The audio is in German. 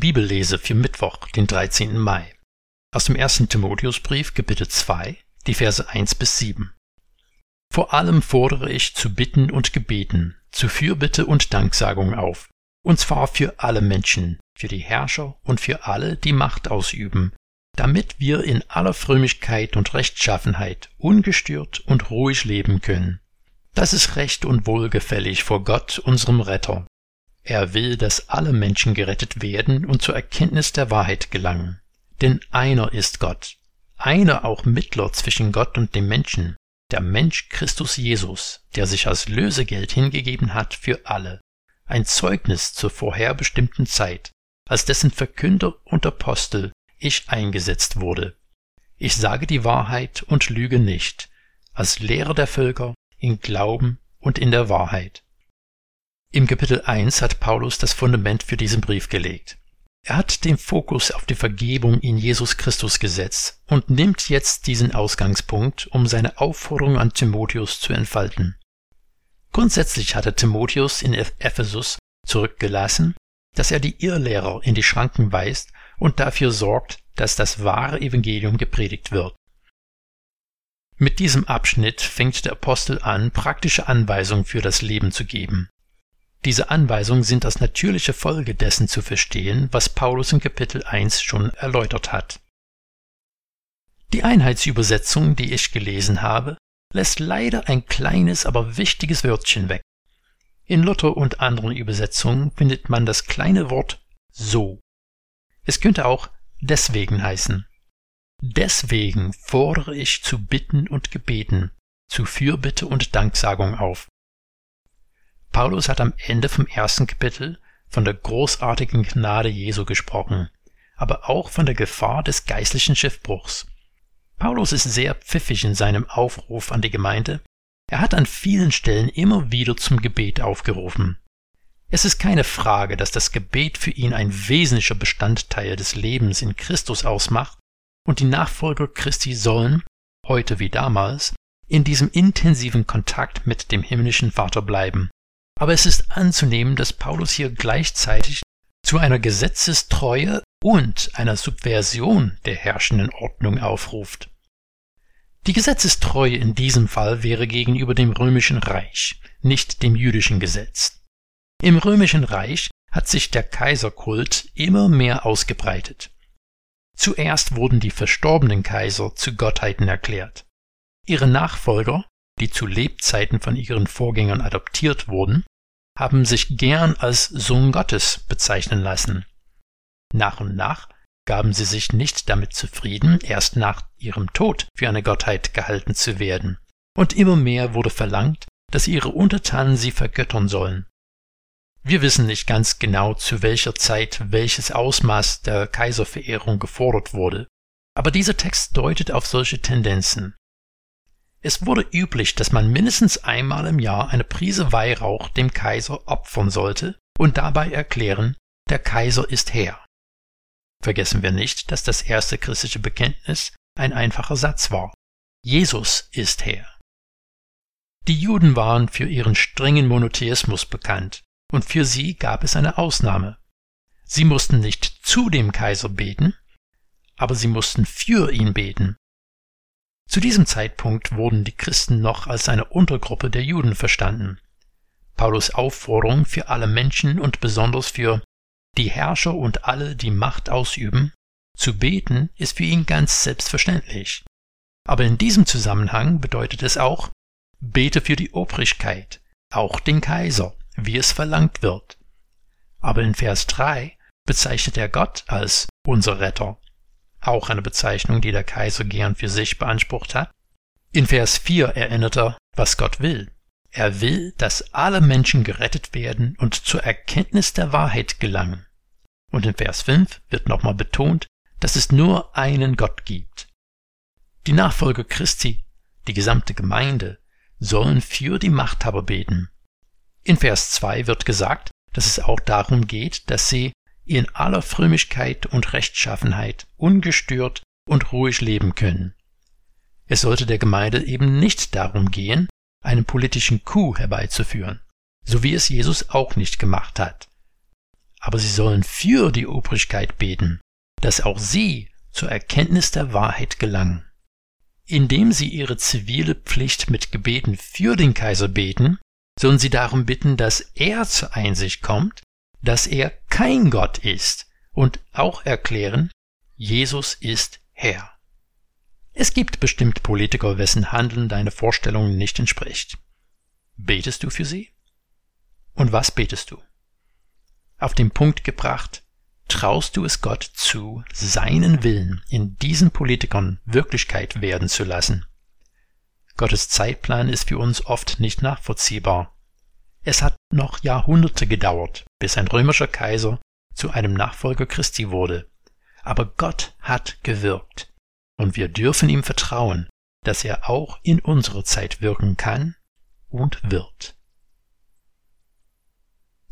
Bibellese für Mittwoch, den 13. Mai. Aus dem 1. Timotheusbrief, Kapitel 2, die Verse 1 bis 7. Vor allem fordere ich zu Bitten und Gebeten, zu Fürbitte und Danksagung auf, und zwar für alle Menschen, für die Herrscher und für alle, die Macht ausüben, damit wir in aller Frömmigkeit und Rechtschaffenheit ungestört und ruhig leben können. Das ist recht und wohlgefällig vor Gott, unserem Retter. Er will, dass alle Menschen gerettet werden und zur Erkenntnis der Wahrheit gelangen. Denn einer ist Gott, einer auch Mittler zwischen Gott und dem Menschen, der Mensch Christus Jesus, der sich als Lösegeld hingegeben hat für alle, ein Zeugnis zur vorherbestimmten Zeit, als dessen Verkünder und Apostel ich eingesetzt wurde. Ich sage die Wahrheit und lüge nicht, als Lehrer der Völker in Glauben und in der Wahrheit. Im Kapitel 1 hat Paulus das Fundament für diesen Brief gelegt. Er hat den Fokus auf die Vergebung in Jesus Christus gesetzt und nimmt jetzt diesen Ausgangspunkt, um seine Aufforderung an Timotheus zu entfalten. Grundsätzlich hatte Timotheus in Ephesus zurückgelassen, dass er die Irrlehrer in die Schranken weist und dafür sorgt, dass das wahre Evangelium gepredigt wird. Mit diesem Abschnitt fängt der Apostel an, praktische Anweisungen für das Leben zu geben. Diese Anweisungen sind als natürliche Folge dessen zu verstehen, was Paulus in Kapitel 1 schon erläutert hat. Die Einheitsübersetzung, die ich gelesen habe, lässt leider ein kleines, aber wichtiges Wörtchen weg. In Luther und anderen Übersetzungen findet man das kleine Wort so. Es könnte auch deswegen heißen. Deswegen fordere ich zu Bitten und Gebeten, zu Fürbitte und Danksagung auf. Paulus hat am Ende vom ersten Kapitel von der großartigen Gnade Jesu gesprochen, aber auch von der Gefahr des geistlichen Schiffbruchs. Paulus ist sehr pfiffig in seinem Aufruf an die Gemeinde. Er hat an vielen Stellen immer wieder zum Gebet aufgerufen. Es ist keine Frage, dass das Gebet für ihn ein wesentlicher Bestandteil des Lebens in Christus ausmacht, und die Nachfolger Christi sollen, heute wie damals, in diesem intensiven Kontakt mit dem himmlischen Vater bleiben. Aber es ist anzunehmen, dass Paulus hier gleichzeitig zu einer Gesetzestreue und einer Subversion der herrschenden Ordnung aufruft. Die Gesetzestreue in diesem Fall wäre gegenüber dem römischen Reich, nicht dem jüdischen Gesetz. Im römischen Reich hat sich der Kaiserkult immer mehr ausgebreitet. Zuerst wurden die verstorbenen Kaiser zu Gottheiten erklärt. Ihre Nachfolger, die zu Lebzeiten von ihren Vorgängern adoptiert wurden, haben sich gern als Sohn Gottes bezeichnen lassen. Nach und nach gaben sie sich nicht damit zufrieden, erst nach ihrem Tod für eine Gottheit gehalten zu werden, und immer mehr wurde verlangt, dass ihre Untertanen sie vergöttern sollen. Wir wissen nicht ganz genau, zu welcher Zeit welches Ausmaß der Kaiserverehrung gefordert wurde, aber dieser Text deutet auf solche Tendenzen. Es wurde üblich, dass man mindestens einmal im Jahr eine Prise Weihrauch dem Kaiser opfern sollte und dabei erklären, der Kaiser ist Herr. Vergessen wir nicht, dass das erste christliche Bekenntnis ein einfacher Satz war. Jesus ist Herr. Die Juden waren für ihren strengen Monotheismus bekannt, und für sie gab es eine Ausnahme. Sie mussten nicht zu dem Kaiser beten, aber sie mussten für ihn beten, zu diesem Zeitpunkt wurden die Christen noch als eine Untergruppe der Juden verstanden. Paulus Aufforderung für alle Menschen und besonders für die Herrscher und alle, die Macht ausüben, zu beten, ist für ihn ganz selbstverständlich. Aber in diesem Zusammenhang bedeutet es auch, bete für die Obrigkeit, auch den Kaiser, wie es verlangt wird. Aber in Vers 3 bezeichnet er Gott als unser Retter auch eine Bezeichnung, die der Kaiser gern für sich beansprucht hat. In Vers 4 erinnert er, was Gott will. Er will, dass alle Menschen gerettet werden und zur Erkenntnis der Wahrheit gelangen. Und in Vers 5 wird nochmal betont, dass es nur einen Gott gibt. Die Nachfolger Christi, die gesamte Gemeinde, sollen für die Machthaber beten. In Vers 2 wird gesagt, dass es auch darum geht, dass sie in aller Frömmigkeit und Rechtschaffenheit ungestört und ruhig leben können. Es sollte der Gemeinde eben nicht darum gehen, einen politischen Coup herbeizuführen, so wie es Jesus auch nicht gemacht hat. aber sie sollen für die Obrigkeit beten, dass auch sie zur Erkenntnis der Wahrheit gelangen. Indem sie ihre zivile Pflicht mit Gebeten für den Kaiser beten, sollen sie darum bitten, dass er zur Einsicht kommt, dass er kein Gott ist und auch erklären, Jesus ist Herr. Es gibt bestimmt Politiker, wessen Handeln deine Vorstellungen nicht entspricht. Betest du für sie? Und was betest du? Auf den Punkt gebracht, traust du es Gott zu, seinen Willen in diesen Politikern Wirklichkeit werden zu lassen? Gottes Zeitplan ist für uns oft nicht nachvollziehbar. Es hat noch Jahrhunderte gedauert, bis ein römischer Kaiser zu einem Nachfolger Christi wurde. Aber Gott hat gewirkt, und wir dürfen ihm vertrauen, dass er auch in unserer Zeit wirken kann und wird.